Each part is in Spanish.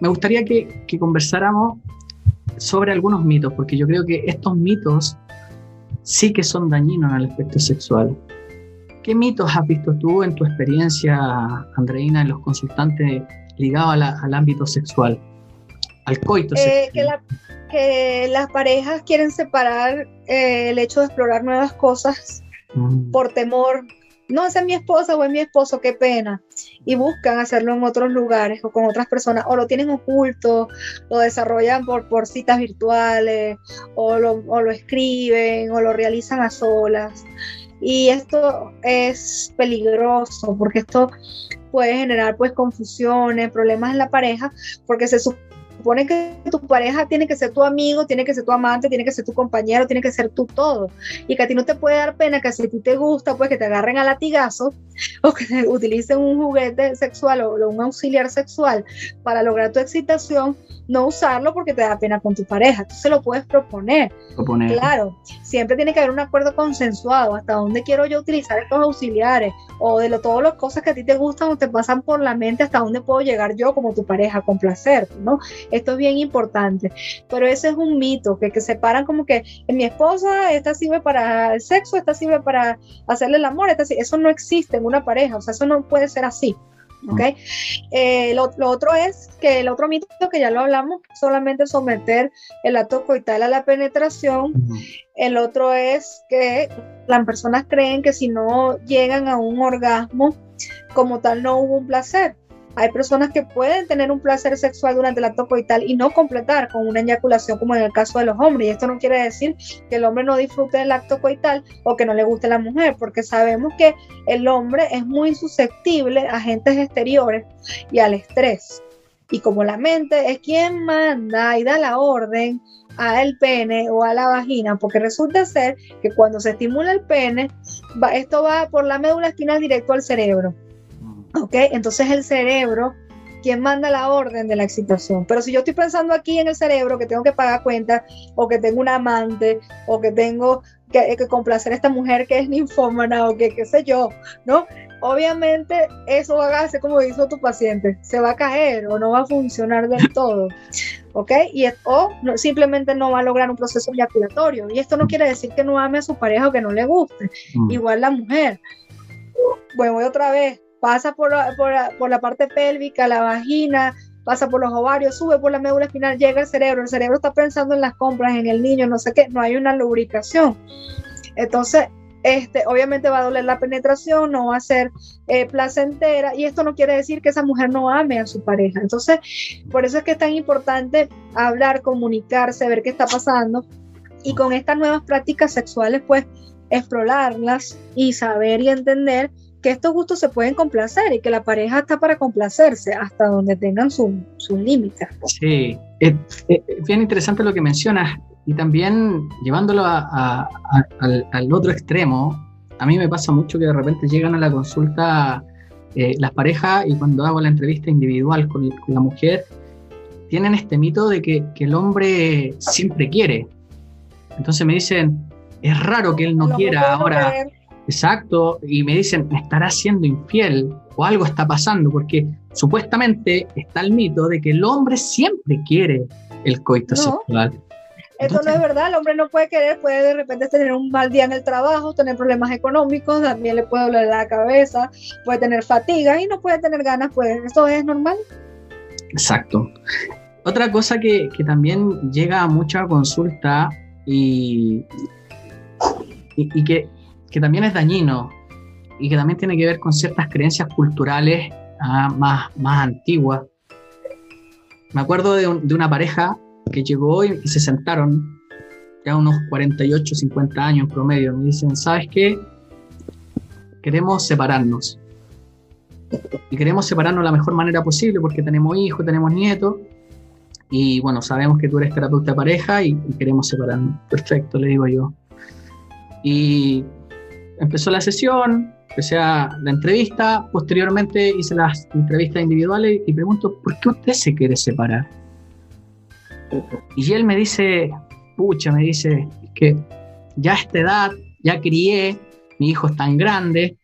me gustaría que, que conversáramos sobre algunos mitos, porque yo creo que estos mitos sí que son dañinos en el aspecto sexual. ¿Qué mitos has visto tú en tu experiencia, Andreina, en los consultantes ligados al ámbito sexual, al coito eh, sexual? Que, las parejas quieren separar eh, el hecho de explorar nuevas cosas mm. por temor. No, esa es mi esposa o es mi esposo, qué pena. Y buscan hacerlo en otros lugares o con otras personas, o lo tienen oculto, lo desarrollan por, por citas virtuales, o lo, o lo escriben, o lo realizan a solas. Y esto es peligroso porque esto puede generar pues confusiones, problemas en la pareja, porque se supone que tu pareja tiene que ser tu amigo, tiene que ser tu amante, tiene que ser tu compañero, tiene que ser tu todo. Y que a ti no te puede dar pena que si a ti te gusta, pues que te agarren a latigazos o que utilicen un juguete sexual o un auxiliar sexual para lograr tu excitación no usarlo porque te da pena con tu pareja. Tú se lo puedes proponer. Claro, siempre tiene que haber un acuerdo consensuado. Hasta dónde quiero yo utilizar estos auxiliares o de lo, todas las cosas que a ti te gustan o te pasan por la mente, hasta dónde puedo llegar yo como tu pareja con placer, ¿no? Esto es bien importante. Pero ese es un mito que, que separan como que en mi esposa esta sirve para el sexo, esta sirve para hacerle el amor, esta, eso no existe en una pareja, o sea, eso no puede ser así. ¿ok? Eh, lo, otro es que el otro mito que ya lo hablamos, solamente someter el acto coital a la penetración. El otro es que las personas creen que si no llegan a un orgasmo, como tal no hubo un placer. Hay personas que pueden tener un placer sexual durante el acto coital y no completar con una eyaculación como en el caso de los hombres. Y esto no quiere decir que el hombre no disfrute del acto coital o que no le guste la mujer, porque sabemos que el hombre es muy susceptible a agentes exteriores y al estrés. Y como la mente es quien manda y da la orden al pene o a la vagina, porque resulta ser que cuando se estimula el pene, esto va por la médula espinal directo al cerebro. ¿Ok? Entonces el cerebro, quien manda la orden de la excitación. Pero si yo estoy pensando aquí en el cerebro que tengo que pagar cuentas, o que tengo un amante, o que tengo que, complacer a esta mujer que es ninfómana, o que qué sé yo, ¿no? Obviamente eso va a hacer como hizo tu paciente, se va a caer o no va a funcionar del todo. ¿ok? Y o simplemente no va a lograr un proceso eyaculatorio. Y esto no quiere decir que no ame a su pareja o que no le guste. Mm. Igual la mujer. Bueno, voy otra vez pasa por, por, la parte pélvica, la vagina, pasa por los ovarios, sube por la médula espinal, llega al cerebro, el cerebro está pensando en las compras, en el niño, no sé qué, no hay una lubricación. Entonces, este, obviamente va a doler la penetración, no va a ser eh, placentera y esto no quiere decir que esa mujer no ame a su pareja. Entonces, por eso es que es tan importante hablar, comunicarse, ver qué está pasando y con estas nuevas prácticas sexuales, pues explorarlas y saber y entender que estos gustos se pueden complacer y que la pareja está para complacerse hasta donde tengan sus límites. Sí, es, bien interesante lo que mencionas y también llevándolo al, otro extremo, a mí me pasa mucho que de repente llegan a la consulta eh, las parejas y cuando hago la entrevista individual con, la mujer, tienen este mito de que, que, el hombre siempre quiere. Entonces me dicen, es raro que él no quiera ahora. Exacto, y me dicen, me estará siendo infiel o algo está pasando, porque supuestamente está el mito de que el hombre siempre quiere el coito sexual. Esto no es verdad, el hombre no puede querer, puede de repente tener un mal día en el trabajo, tener problemas económicos, también le puede doler la cabeza, puede tener fatiga y no puede tener ganas, pues eso es normal. Exacto. Otra cosa que, que también llega a mucha consulta y, y, y que que también es dañino y que también tiene que ver con ciertas creencias culturales ah, más, más antiguas. Me acuerdo de, una pareja que llegó y, se sentaron, ya unos 48, 50 años en promedio, me dicen, ¿sabes qué? Queremos separarnos. Y queremos separarnos de la mejor manera posible porque tenemos hijos, tenemos nietos. Y bueno, sabemos que tú eres terapeuta de pareja y, y queremos separarnos. Perfecto, le digo yo. Y empezó la sesión, empecé a la entrevista, posteriormente hice las entrevistas individuales y pregunto, ¿por qué usted se quiere separar? Y él me dice, pucha, me dice, que ya a esta edad, ya crié, mi hijo es tan grande,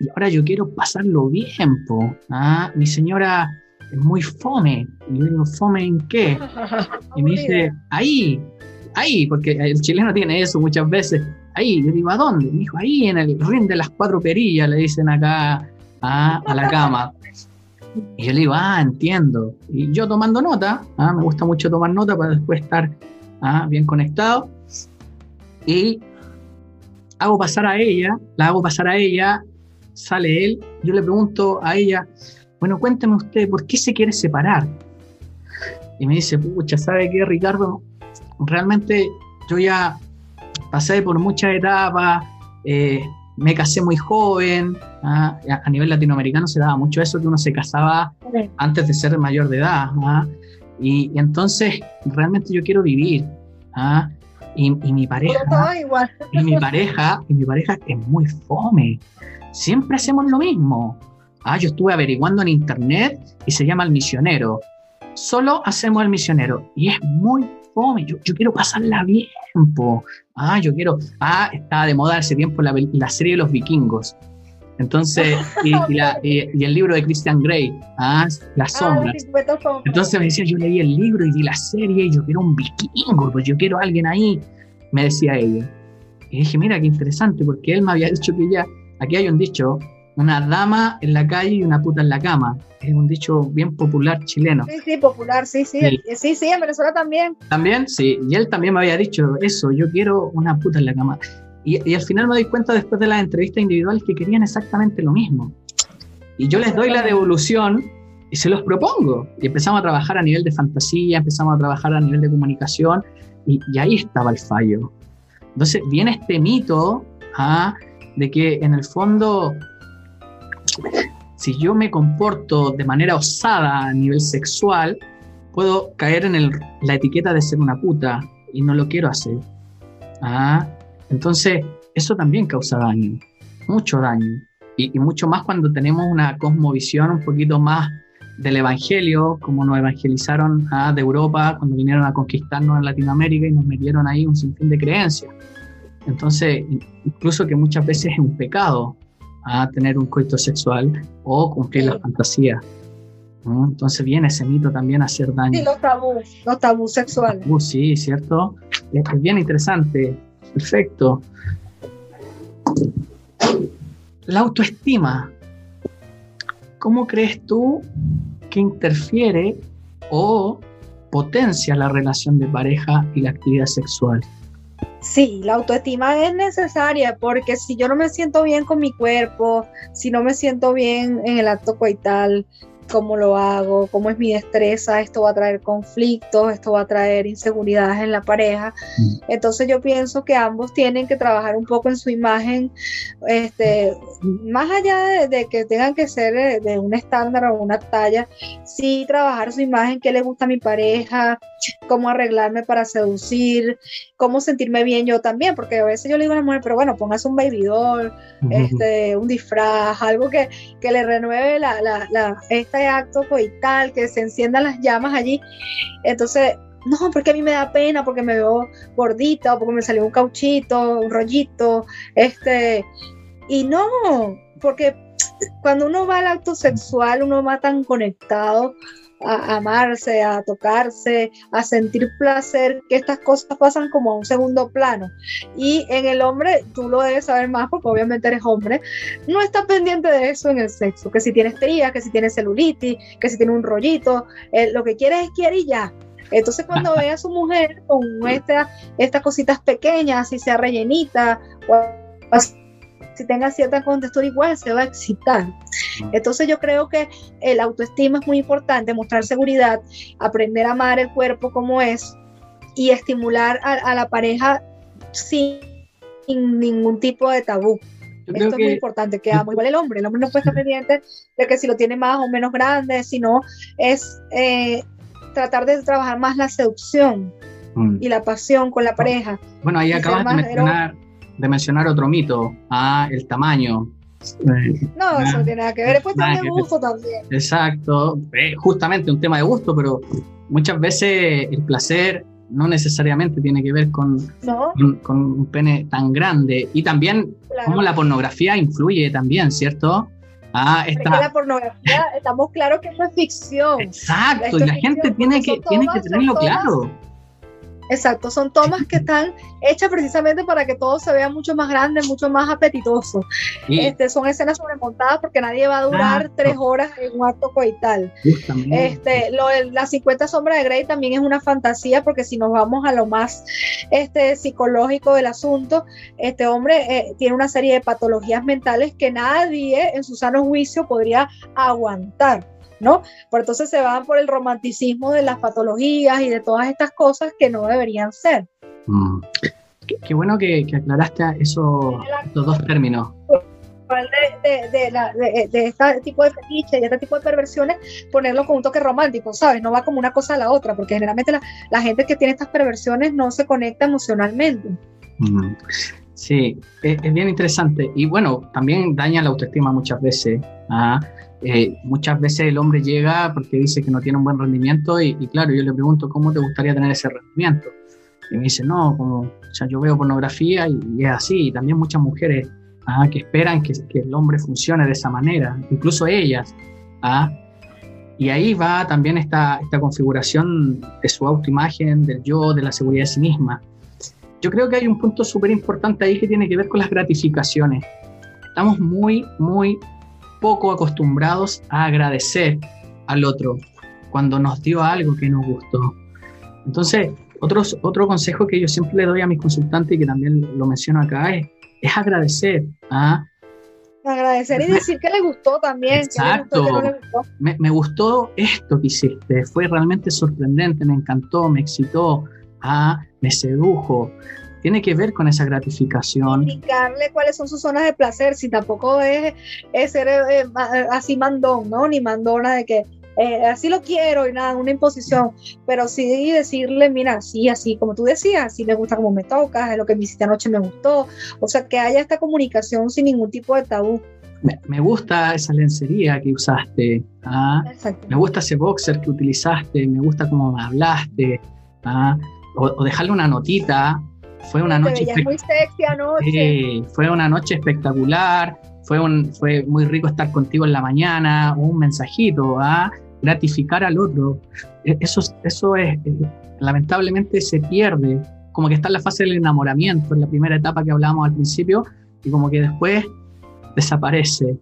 y ahora yo quiero pasarlo bien, po. ¿ah? Mi señora es muy fome. Y yo digo, ¿fome en qué? Y me dice, ahí, ahí, porque el chileno tiene eso muchas veces. Ahí, yo digo, ¿a dónde? Me dijo, ahí en el ring de las cuatro perillas, le dicen acá a, a la cama. Y yo le digo, ah, entiendo. Y yo tomando nota, ¿ah? me gusta mucho tomar nota para después estar ¿ah? bien conectado. Y hago pasar a ella, la hago pasar a ella, sale él, yo le pregunto a ella, bueno, cuénteme usted, ¿por qué se quiere separar? Y me dice, pucha, ¿sabe qué, Ricardo? Realmente yo ya pasé por muchas etapas, eh, me casé muy joven, ¿ah? a nivel latinoamericano se daba mucho eso, que uno se casaba antes de ser mayor de edad, ¿ah? y, entonces realmente yo quiero vivir, ¿ah? y, mi pareja, y mi pareja, y mi pareja es muy fome, siempre hacemos lo mismo, ah, yo estuve averiguando en internet y se llama El Misionero, solo hacemos El Misionero, y es muy fome, yo, yo quiero pasarla bien, Ah, yo quiero. Ah, estaba de moda ese tiempo la, la serie de los vikingos. Entonces, y, el libro de Christian Grey, ah, Las ah, sombras. Entonces me decía, yo leí el libro y vi la serie y yo quiero un vikingo, pues yo quiero a alguien ahí, me decía ella. Y dije, mira qué interesante, porque él me había dicho que ya, aquí hay un dicho, una dama en la calle y una puta en la cama. Es un dicho bien popular chileno. Sí, sí, popular, sí, sí. Sí, sí, en Venezuela también. También, sí. Y él también me había dicho eso, yo quiero una puta en la cama. Y, al final me doy cuenta después de las entrevistas individuales que querían exactamente lo mismo. Y yo les doy la devolución y se los propongo. Y empezamos a trabajar a nivel de fantasía, empezamos a trabajar a nivel de comunicación y, ahí estaba el fallo. Entonces viene este mito ¿ah? de que en el fondo si yo me comporto de manera osada a nivel sexual, puedo caer en la etiqueta de ser una puta y no lo quiero hacer. Ah, entonces, eso también causa daño, mucho daño. Y, mucho más cuando tenemos una cosmovisión un poquito más del Evangelio, como nos evangelizaron ah, de Europa cuando vinieron a conquistarnos en Latinoamérica y nos metieron ahí un sinfín de creencias. Entonces, incluso que muchas veces es un pecado a tener un coito sexual o cumplir la fantasía. Entonces viene ese mito también a hacer daño. Sí, los tabús, los tabús sexuales. sí, ¿cierto? Es, bien interesante. Perfecto. La autoestima. ¿Cómo crees tú que interfiere o potencia la relación de pareja y la actividad sexual? Sí, la autoestima es necesaria porque si yo no me siento bien con mi cuerpo, si no me siento bien en el acto coital, cómo lo hago, cómo es mi destreza, esto va a traer conflictos, esto va a traer inseguridades en la pareja. Mm. Entonces yo pienso que ambos tienen que trabajar un poco en su imagen, este, más allá de, que tengan que ser de, un estándar o una talla, sí trabajar su imagen, qué le gusta a mi pareja, cómo arreglarme para seducir, cómo sentirme bien yo también, porque a veces yo le digo a la mujer, pero bueno, pongas un baby doll, este, un disfraz, algo que, que le renueve la, la, la, esta acto coital, que se enciendan las llamas allí. Entonces, no, porque a mí me da pena, porque me veo gordita, o porque me salió un cauchito, un rollito, este, y no, porque cuando uno va al acto sexual, uno va tan conectado a amarse, a tocarse, a sentir placer, que estas cosas pasan como a un segundo plano. Y en el hombre, tú lo debes saber más porque obviamente eres hombre, no está pendiente de eso en el sexo, que si tienes estrías, que si tienes celulitis, que si tiene un rollito, eh, lo que quieres es quiere y ya. Entonces cuando ve a su mujer con estas cositas pequeñas, si sea rellenita, o si tenga cierta contextura igual, se va a excitar. Entonces yo creo que el autoestima es muy importante, mostrar seguridad, aprender a amar el cuerpo como es y estimular a, la pareja sin, ningún tipo de tabú. Esto es muy importante, que amo igual el hombre. El hombre no puede estar pendiente de que si lo tiene más o menos grande, sino es eh, tratar de trabajar más la seducción mm. y la pasión con la pareja. Bueno, ahí acabas de mencionar, de mencionar otro mito, ah, el tamaño. No, eso no tiene nada que ver. Después de gusto también. Exacto. justamente un tema de gusto, pero muchas veces el placer no necesariamente tiene que ver con, con, un pene tan grande. Y también cómo la pornografía influye también, ¿cierto? Ah, está. la pornografía, estamos claros que eso es ficción. Exacto, y la gente tiene que, tiene que tenerlo claro. Exacto, son tomas que están hechas precisamente para que todo se vea mucho más grande, mucho más apetitoso. Este, son escenas sobremontadas porque nadie va a durar tres horas en un acto coital. Este, lo, las 50 sombras de Grey también es una fantasía porque si nos vamos a lo más este, psicológico del asunto, este hombre eh, tiene una serie de patologías mentales que nadie en su sano juicio podría aguantar. ¿No? Por entonces se van por el romanticismo de las patologías y de todas estas cosas que no deberían ser. Mm. Qué, bueno que, aclaraste esos dos términos. De, de, de, este tipo de fetiches y este tipo de perversiones, ponerlo con un toque romántico, ¿sabes? No va como una cosa a la otra, porque generalmente la, gente que tiene estas perversiones no se conecta emocionalmente. Mm. Sí, es, bien interesante. Y bueno, también daña la autoestima muchas veces. ¿ah? Eh, muchas veces el hombre llega porque dice que no tiene un buen rendimiento y, claro, yo le pregunto cómo te gustaría tener ese rendimiento. Y me dice, no, como, o sea, yo veo pornografía y, es así. Y también muchas mujeres ¿ah? que esperan que, que, el hombre funcione de esa manera, incluso ellas. ¿ah? Y ahí va también esta, esta configuración de su autoimagen, del yo, de la seguridad de sí misma. Yo creo que hay un punto súper importante ahí que tiene que ver con las gratificaciones. Estamos muy, muy poco acostumbrados a agradecer al otro cuando nos dio algo que nos gustó. Entonces, otros, otro consejo que yo siempre le doy a mis consultantes y que también lo menciono acá es, es agradecer. ¿ah? Agradecer y decir que le gustó también. Exacto. Me, me, gustó esto que hiciste. Fue realmente sorprendente, me encantó, me excitó, ¿ah? me sedujo tiene que ver con esa gratificación. Indicarle cuáles son sus zonas de placer, si tampoco es, ser eh, eh, así mandón, ¿no? Ni mandona de que eh, así lo quiero y nada, una imposición, pero sí decirle, mira, sí, así como tú decías, si me gusta como me tocas, lo que me hiciste anoche me gustó, o sea, que haya esta comunicación sin ningún tipo de tabú. Me, gusta esa lencería que usaste, ¿ah? me gusta ese boxer que utilizaste, me gusta cómo me hablaste, ¿ah? o, o dejarle una notita fue una noche muy sexy anoche. fue una noche espectacular, fue, un, fue muy rico estar contigo en la mañana, un mensajito, a ¿ah? gratificar al otro. E, eso, eso es, eh, lamentablemente se pierde, como que está en la fase del enamoramiento, en la primera etapa que hablábamos al principio, y como que después desaparece.